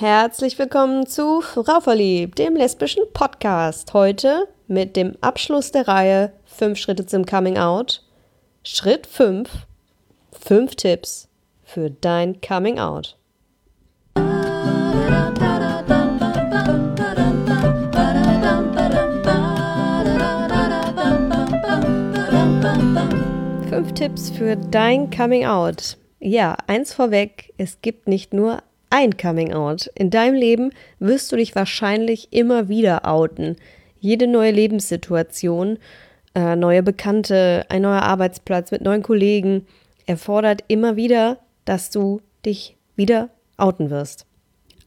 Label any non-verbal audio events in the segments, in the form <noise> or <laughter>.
Herzlich willkommen zu Rauferlieb, dem lesbischen Podcast. Heute mit dem Abschluss der Reihe 5 Schritte zum Coming Out. Schritt 5. 5 Tipps für dein Coming Out. Fünf Tipps für dein Coming Out. Ja, eins vorweg, es gibt nicht nur ein Coming Out. In deinem Leben wirst du dich wahrscheinlich immer wieder outen. Jede neue Lebenssituation, äh, neue Bekannte, ein neuer Arbeitsplatz mit neuen Kollegen erfordert immer wieder, dass du dich wieder outen wirst.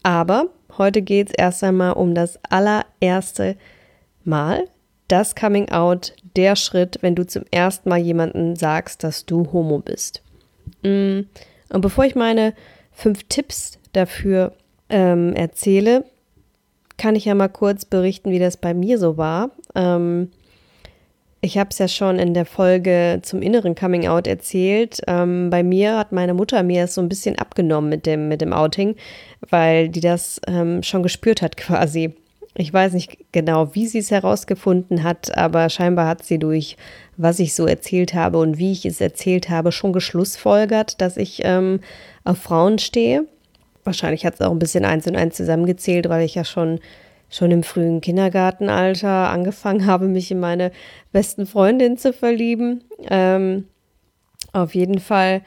Aber heute geht es erst einmal um das allererste Mal, das Coming Out, der Schritt, wenn du zum ersten Mal jemanden sagst, dass du Homo bist. Mm, und bevor ich meine fünf Tipps dafür ähm, erzähle, kann ich ja mal kurz berichten, wie das bei mir so war. Ähm, ich habe es ja schon in der Folge zum inneren Coming Out erzählt. Ähm, bei mir hat meine Mutter mir es so ein bisschen abgenommen mit dem, mit dem Outing, weil die das ähm, schon gespürt hat <laughs> quasi. Ich weiß nicht genau, wie sie es herausgefunden hat, aber scheinbar hat sie durch, was ich so erzählt habe und wie ich es erzählt habe, schon geschlussfolgert, dass ich ähm, auf Frauen stehe. Wahrscheinlich hat es auch ein bisschen eins und eins zusammengezählt, weil ich ja schon, schon im frühen Kindergartenalter angefangen <laughs> habe, mich in meine besten Freundin zu verlieben. Ähm, auf jeden Fall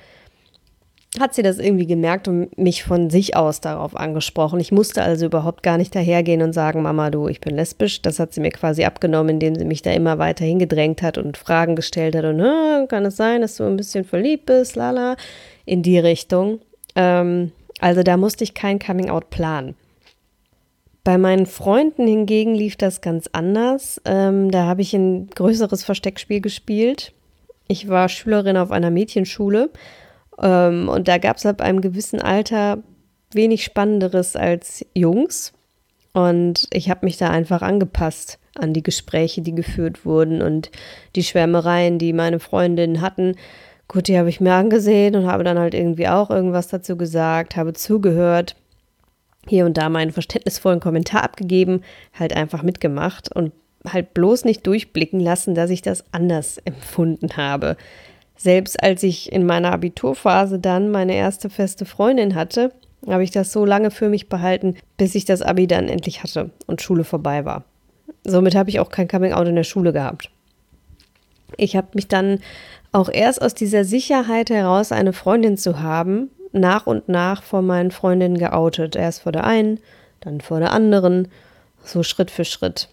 hat sie das irgendwie gemerkt und mich von sich aus darauf angesprochen. Ich musste also überhaupt gar nicht dahergehen und sagen, Mama, du, ich bin lesbisch. Das hat sie mir quasi abgenommen, indem sie mich da immer weiter hingedrängt hat und Fragen gestellt hat und kann es sein, dass du ein bisschen verliebt bist, lala, in die Richtung. Ähm, also da musste ich kein Coming-out planen. Bei meinen Freunden hingegen lief das ganz anders. Ähm, da habe ich ein größeres Versteckspiel gespielt. Ich war Schülerin auf einer Mädchenschule ähm, und da gab es ab einem gewissen Alter wenig Spannenderes als Jungs. Und ich habe mich da einfach angepasst an die Gespräche, die geführt wurden und die Schwärmereien, die meine Freundinnen hatten. Gut, die habe ich mir angesehen und habe dann halt irgendwie auch irgendwas dazu gesagt, habe zugehört, hier und da meinen verständnisvollen Kommentar abgegeben, halt einfach mitgemacht und halt bloß nicht durchblicken lassen, dass ich das anders empfunden habe. Selbst als ich in meiner Abiturphase dann meine erste feste Freundin hatte, habe ich das so lange für mich behalten, bis ich das Abi dann endlich hatte und Schule vorbei war. Somit habe ich auch kein Coming Out in der Schule gehabt. Ich habe mich dann auch erst aus dieser Sicherheit heraus, eine Freundin zu haben, nach und nach vor meinen Freundinnen geoutet. Erst vor der einen, dann vor der anderen, so Schritt für Schritt.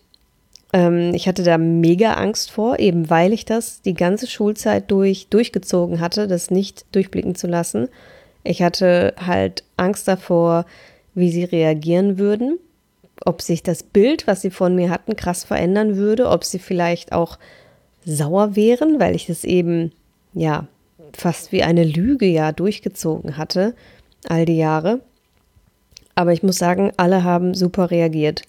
Ähm, ich hatte da mega Angst vor, eben weil ich das die ganze Schulzeit durch durchgezogen hatte, das nicht durchblicken zu lassen. Ich hatte halt Angst davor, wie sie reagieren würden, ob sich das Bild, was sie von mir hatten, krass verändern würde, ob sie vielleicht auch sauer wären, weil ich das eben, ja, fast wie eine Lüge ja durchgezogen hatte, all die Jahre. Aber ich muss sagen, alle haben super reagiert.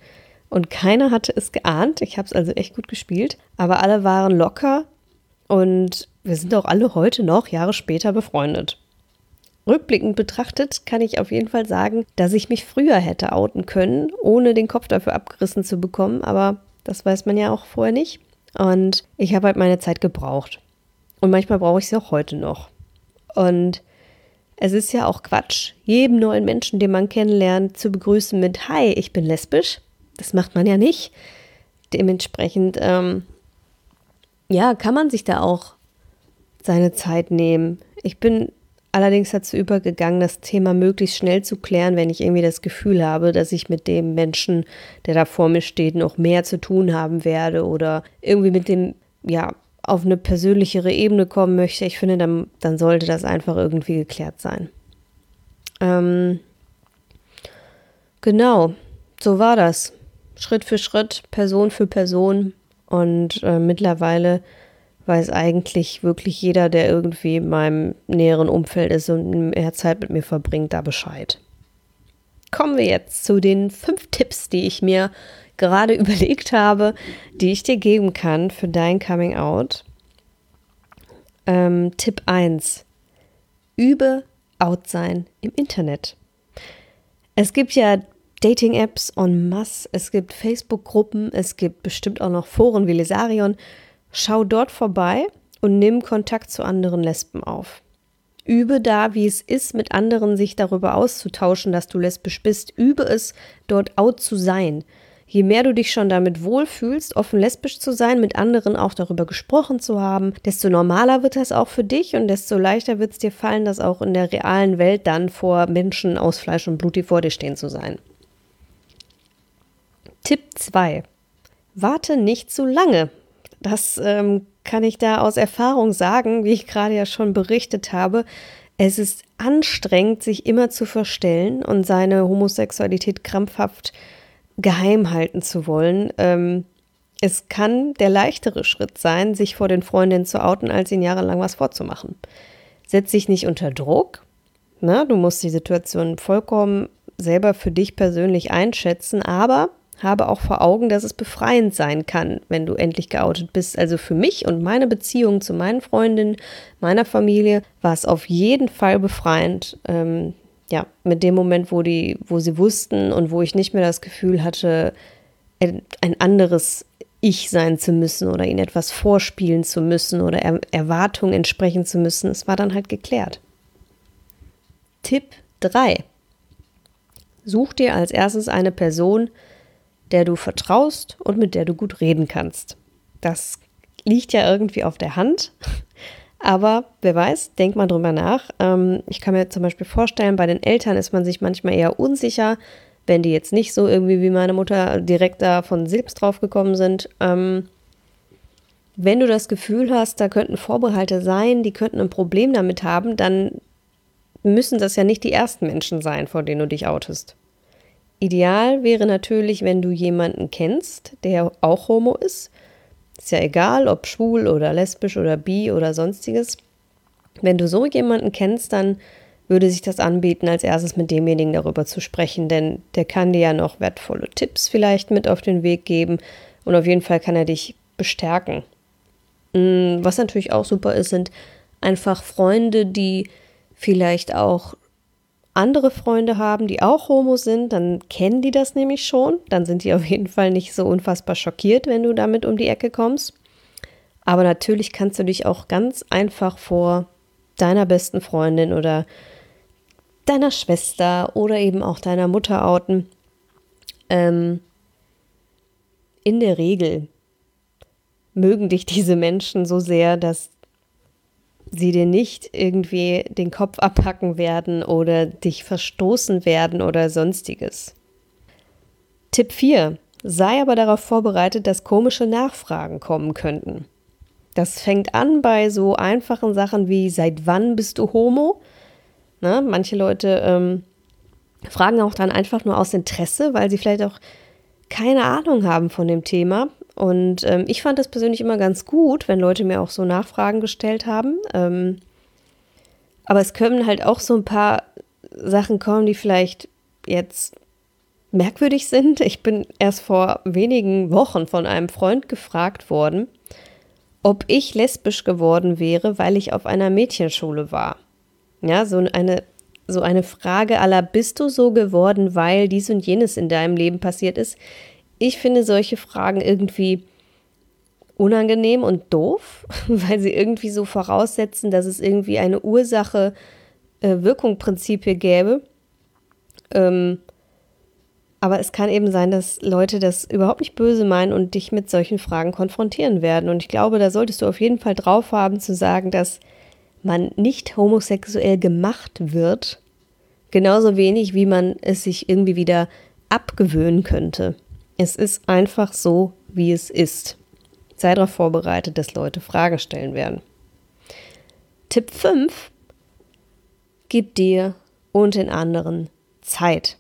Und keiner hatte es geahnt. Ich habe es also echt gut gespielt. Aber alle waren locker und wir sind auch alle heute noch, Jahre später, befreundet. Rückblickend betrachtet kann ich auf jeden Fall sagen, dass ich mich früher hätte outen können, ohne den Kopf dafür abgerissen zu bekommen. Aber das weiß man ja auch vorher nicht. Und ich habe halt meine Zeit gebraucht. Und manchmal brauche ich sie auch heute noch. Und es ist ja auch Quatsch, jedem neuen Menschen, den man kennenlernt, zu begrüßen mit Hi, ich bin lesbisch. Das macht man ja nicht. Dementsprechend, ähm, ja, kann man sich da auch seine Zeit nehmen. Ich bin allerdings dazu übergegangen, das Thema möglichst schnell zu klären, wenn ich irgendwie das Gefühl habe, dass ich mit dem Menschen, der da vor mir steht, noch mehr zu tun haben werde oder irgendwie mit dem, ja, auf eine persönlichere Ebene kommen möchte. Ich finde, dann, dann sollte das einfach irgendwie geklärt sein. Ähm, genau, so war das. Schritt für Schritt, Person für Person. Und äh, mittlerweile weiß eigentlich wirklich jeder, der irgendwie in meinem näheren Umfeld ist und mehr Zeit mit mir verbringt, da Bescheid. Kommen wir jetzt zu den fünf Tipps, die ich mir gerade <laughs> überlegt habe, die ich dir geben kann für dein Coming Out. Ähm, Tipp 1. Übe Out sein im Internet. Es gibt ja Dating-Apps en masse, es gibt Facebook-Gruppen, es gibt bestimmt auch noch Foren wie Lesarion. Schau dort vorbei und nimm Kontakt zu anderen Lesben auf. Übe da, wie es ist, mit anderen sich darüber auszutauschen, dass du lesbisch bist. Übe es, dort out zu sein. Je mehr du dich schon damit wohlfühlst, offen lesbisch zu sein, mit anderen auch darüber gesprochen zu haben, desto normaler wird das auch für dich und desto leichter wird es dir fallen, das auch in der realen Welt dann vor Menschen aus Fleisch und Blut, die vor dir stehen, zu sein. Tipp 2. Warte nicht zu lange. Das ähm, kann ich da aus Erfahrung sagen, wie ich gerade ja schon berichtet habe. Es ist anstrengend, sich immer zu verstellen und seine Homosexualität krampfhaft geheim halten zu wollen. Ähm, es kann der leichtere Schritt sein, sich vor den Freundinnen zu outen, als ihnen jahrelang was vorzumachen. Setz dich nicht unter Druck. Ne? Du musst die Situation vollkommen selber für dich persönlich einschätzen, aber habe auch vor Augen, dass es befreiend sein kann, wenn du endlich geoutet bist. Also für mich und meine Beziehung zu meinen Freundinnen, meiner Familie, war es auf jeden Fall befreiend. Ähm, ja, mit dem Moment, wo die, wo sie wussten und wo ich nicht mehr das Gefühl hatte, ein anderes Ich sein zu müssen oder ihnen etwas vorspielen zu müssen oder er Erwartungen entsprechen zu müssen. Es war dann halt geklärt. Tipp 3. Such dir als erstes eine Person, der du vertraust und mit der du gut reden kannst. Das liegt ja irgendwie auf der Hand. Aber wer weiß, denk mal drüber nach. Ähm, ich kann mir zum Beispiel vorstellen, bei den Eltern ist man sich manchmal eher unsicher, wenn die jetzt nicht so irgendwie wie meine Mutter direkt da von selbst drauf gekommen sind. Ähm, wenn du das Gefühl hast, da könnten Vorbehalte sein, die könnten ein Problem damit haben, dann müssen das ja nicht die ersten Menschen sein, vor denen du dich outest. Ideal wäre natürlich, wenn du jemanden kennst, der auch homo ist. Ist ja egal, ob schwul oder lesbisch oder bi oder sonstiges. Wenn du so jemanden kennst, dann würde sich das anbieten, als erstes mit demjenigen darüber zu sprechen, denn der kann dir ja noch wertvolle Tipps vielleicht mit auf den Weg geben und auf jeden Fall kann er dich bestärken. Mm, was natürlich auch super ist, sind einfach Freunde, die vielleicht auch andere Freunde haben, die auch Homo sind, dann kennen die das nämlich schon. Dann sind die auf jeden Fall nicht so unfassbar schockiert, wenn du damit um die Ecke kommst. Aber natürlich kannst du dich auch ganz einfach vor deiner besten Freundin oder deiner Schwester oder eben auch deiner Mutter outen. Ähm, in der Regel mögen dich diese Menschen so sehr, dass sie dir nicht irgendwie den Kopf abhacken werden oder dich verstoßen werden oder sonstiges. Tipp 4. Sei aber darauf vorbereitet, dass komische Nachfragen kommen könnten. Das fängt an bei so einfachen Sachen wie seit wann bist du Homo? Na, manche Leute ähm, fragen auch dann einfach nur aus Interesse, weil sie vielleicht auch keine Ahnung haben von dem Thema und ähm, ich fand das persönlich immer ganz gut, wenn Leute mir auch so Nachfragen gestellt haben. Ähm, aber es können halt auch so ein paar Sachen kommen, die vielleicht jetzt merkwürdig sind. Ich bin erst vor wenigen Wochen von einem Freund gefragt worden, ob ich lesbisch geworden wäre, weil ich auf einer Mädchenschule war. Ja, so eine, so eine Frage aller, bist du so geworden, weil dies und jenes in deinem Leben passiert ist? Ich finde solche Fragen irgendwie unangenehm und doof, <laughs> weil sie irgendwie so voraussetzen, dass es irgendwie eine Ursache-Wirkung-Prinzip hier gäbe. Ähm, aber es kann eben sein, dass Leute das überhaupt nicht böse meinen und dich mit solchen Fragen konfrontieren werden. Und ich glaube, da solltest du auf jeden Fall drauf haben zu sagen, dass man nicht homosexuell gemacht wird, genauso wenig wie man es sich irgendwie wieder abgewöhnen könnte. Es ist einfach so, wie es ist. Sei darauf vorbereitet, dass Leute Fragen stellen werden. Tipp 5. Gib dir und den anderen Zeit.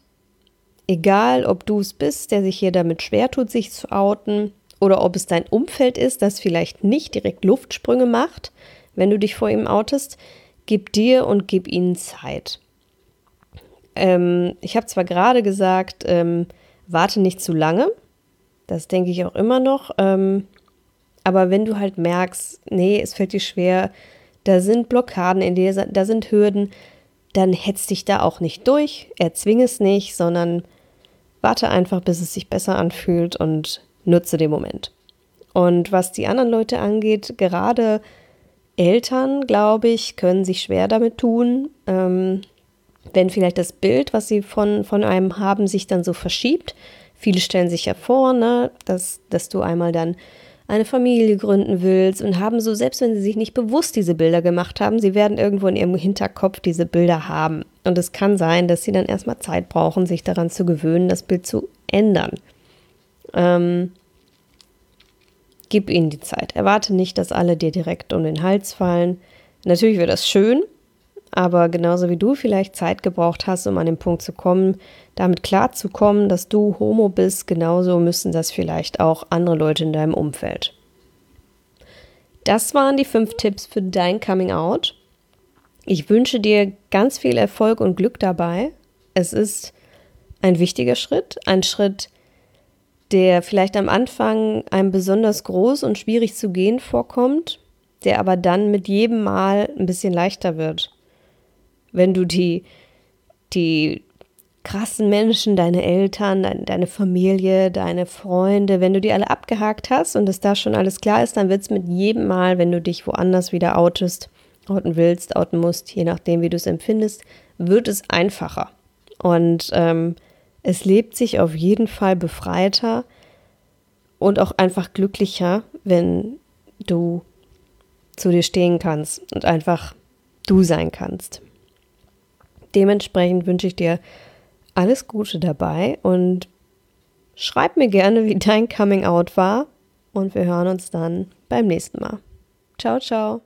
Egal, ob du es bist, der sich hier damit schwer tut, sich zu outen, oder ob es dein Umfeld ist, das vielleicht nicht direkt Luftsprünge macht, wenn du dich vor ihm outest, gib dir und gib ihnen Zeit. Ähm, ich habe zwar gerade gesagt, ähm, warte nicht zu lange. Das denke ich auch immer noch. Ähm, aber wenn du halt merkst, nee, es fällt dir schwer, da sind Blockaden in dir, da sind Hürden, dann hetz dich da auch nicht durch, erzwing es nicht, sondern Warte einfach, bis es sich besser anfühlt und nutze den Moment. Und was die anderen Leute angeht, gerade Eltern, glaube ich, können sich schwer damit tun, ähm, wenn vielleicht das Bild, was sie von, von einem haben, sich dann so verschiebt. Viele stellen sich ja vor, ne, dass, dass du einmal dann eine Familie gründen willst und haben so, selbst wenn sie sich nicht bewusst diese Bilder gemacht haben, sie werden irgendwo in ihrem Hinterkopf diese Bilder haben. Und es kann sein, dass sie dann erstmal Zeit brauchen, sich daran zu gewöhnen, das Bild zu ändern. Ähm, gib ihnen die Zeit. Erwarte nicht, dass alle dir direkt um den Hals fallen. Natürlich wäre das schön, aber genauso wie du vielleicht Zeit gebraucht hast, um an den Punkt zu kommen, damit klarzukommen, dass du Homo bist, genauso müssen das vielleicht auch andere Leute in deinem Umfeld. Das waren die fünf Tipps für dein Coming Out. Ich wünsche dir ganz viel Erfolg und Glück dabei. Es ist ein wichtiger Schritt, ein Schritt, der vielleicht am Anfang einem besonders groß und schwierig zu gehen vorkommt, der aber dann mit jedem Mal ein bisschen leichter wird wenn du die, die krassen Menschen, deine Eltern, deine, deine Familie, deine Freunde, wenn du die alle abgehakt hast und es da schon alles klar ist, dann wird es mit jedem Mal, wenn du dich woanders wieder outest, outen willst, outen musst, je nachdem, wie du es empfindest, wird es einfacher. Und ähm, es lebt sich auf jeden Fall befreiter und auch einfach glücklicher, wenn du zu dir stehen kannst und einfach du sein kannst. Dementsprechend wünsche ich dir alles Gute dabei und schreib mir gerne, wie dein Coming Out war. Und wir hören uns dann beim nächsten Mal. Ciao, ciao.